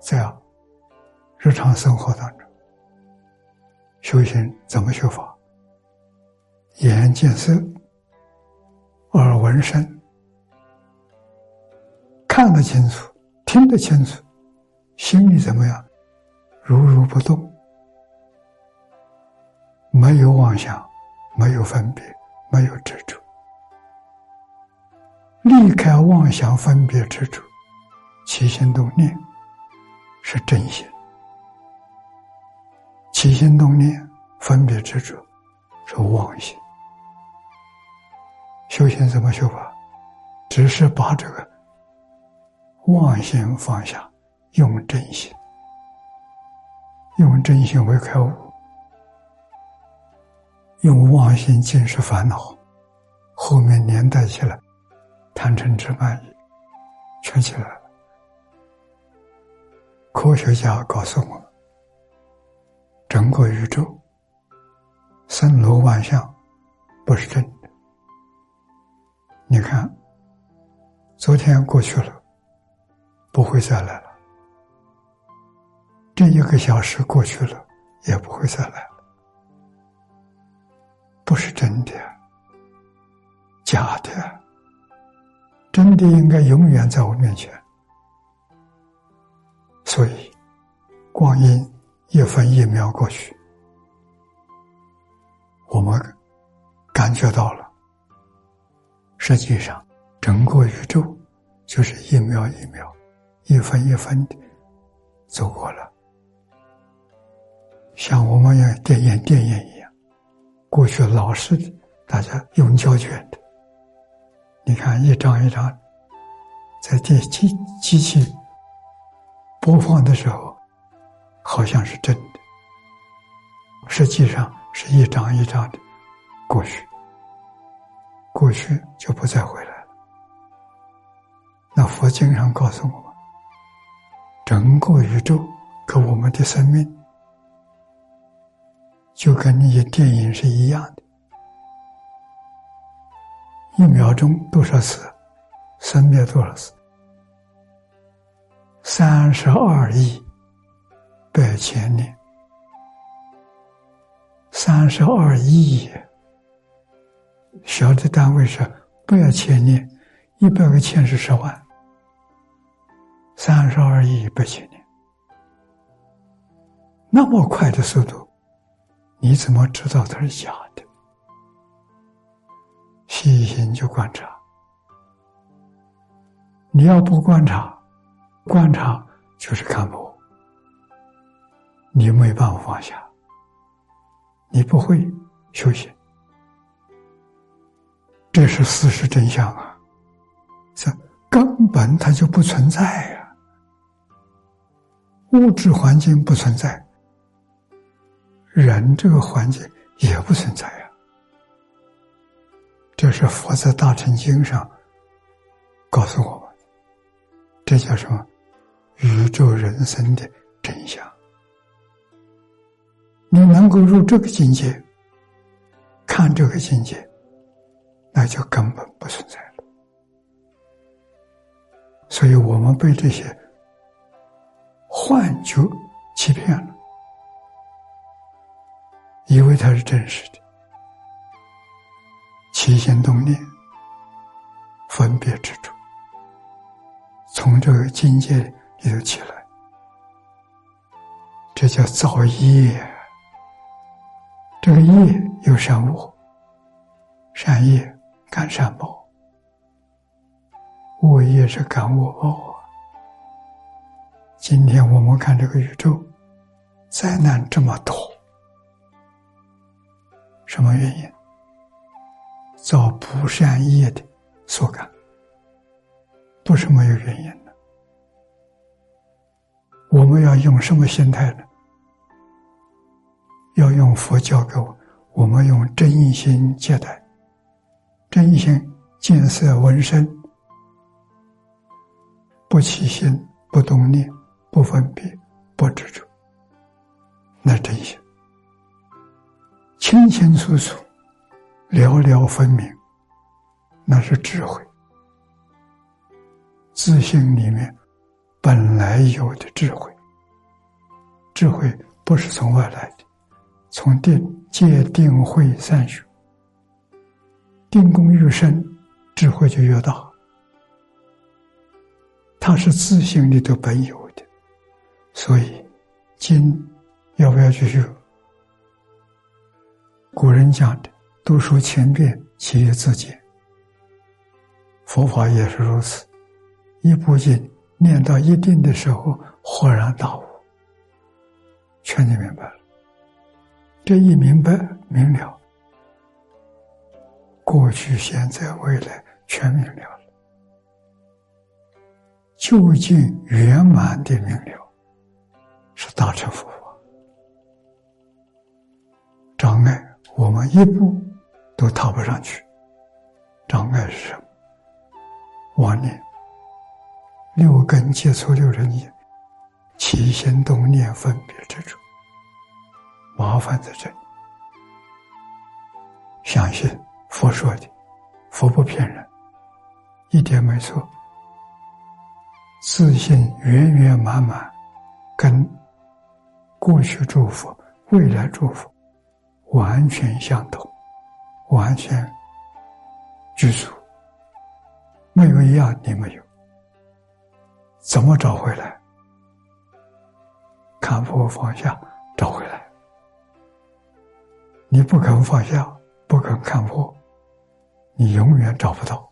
在日常生活当中，修行怎么修法？眼见色，耳闻声，看得清楚，听得清楚，心里怎么样？如如不动，没有妄想，没有分别，没有执着。离开妄想、分别、执着，起心动念是真心；起心动念、分别执着是妄心。修行怎么修法？只是把这个妄心放下，用真心，用真心为开悟，用妄心尽是烦恼，后面连带起来。贪嗔痴慢疑，全起来。科学家告诉我，整个宇宙森罗万象不是真的。你看，昨天过去了，不会再来了。这一个小时过去了，也不会再来了。不是真的，假的。真的应该永远在我面前，所以光阴一分一秒过去，我们感觉到了，实际上整个宇宙就是一秒一秒、一分一分的走过了，像我们演电影电影一样，过去老是大家用胶卷的。你看，一张一张，在电机机器播放的时候，好像是真的，实际上是一张一张的过去，过去就不再回来了。那佛经上告诉我们，整个宇宙跟我们的生命，就跟那些电影是一样的。一秒钟多少次？生灭多少次？三十二亿百千年。三十二亿，小的单位是百千年，一百个千是十万，三十二亿百千年，那么快的速度，你怎么知道它是假的？细心就观察，你要不观察，观察就是看破，你没办法放下，你不会修行，这是事实真相啊！这根本它就不存在呀，物质环境不存在，人这个环境也不存在呀。这是佛在《大乘经》上告诉我们，这叫什么？宇宙人生的真相。你能够入这个境界，看这个境界，那就根本不存在了。所以我们被这些幻觉欺骗了，以为它是真实的。起心动念，分别执着，从这个境界里里头起来，这叫造业。这个业有善恶，善业感善报，恶业是感恶报啊。今天我们看这个宇宙，灾难这么多，什么原因？造不善业的所感，不是没有原因的。我们要用什么心态呢？要用佛教给我，我们用真心接待，真心见色闻声，不起心，不动念，不分别，不执着，那真心，清清楚楚。了了分明，那是智慧。自信里面本来有的智慧。智慧不是从外来的，从定戒定慧三学，定功越深，智慧就越大。它是自性里头本有的，所以经要不要去学？古人讲的“读书千遍，其义自见”，佛法也是如此。一部经念到一定的时候，豁然大悟，全就明白了。这一明白明了，过去、现在、未来全明了了，究竟圆满的明了，是大乘佛法。障碍我们一步都踏不上去，障碍是什么？妄念。六根接触六尘业，起心动念分别执着，麻烦在这里。相信佛说的，佛不骗人，一点没错。自信圆圆满满，跟过去祝福、未来祝福完全相同，完全具足，没有一样你没有。怎么找回来？看破放下，找回来。你不肯放下，不肯看破，你永远找不到。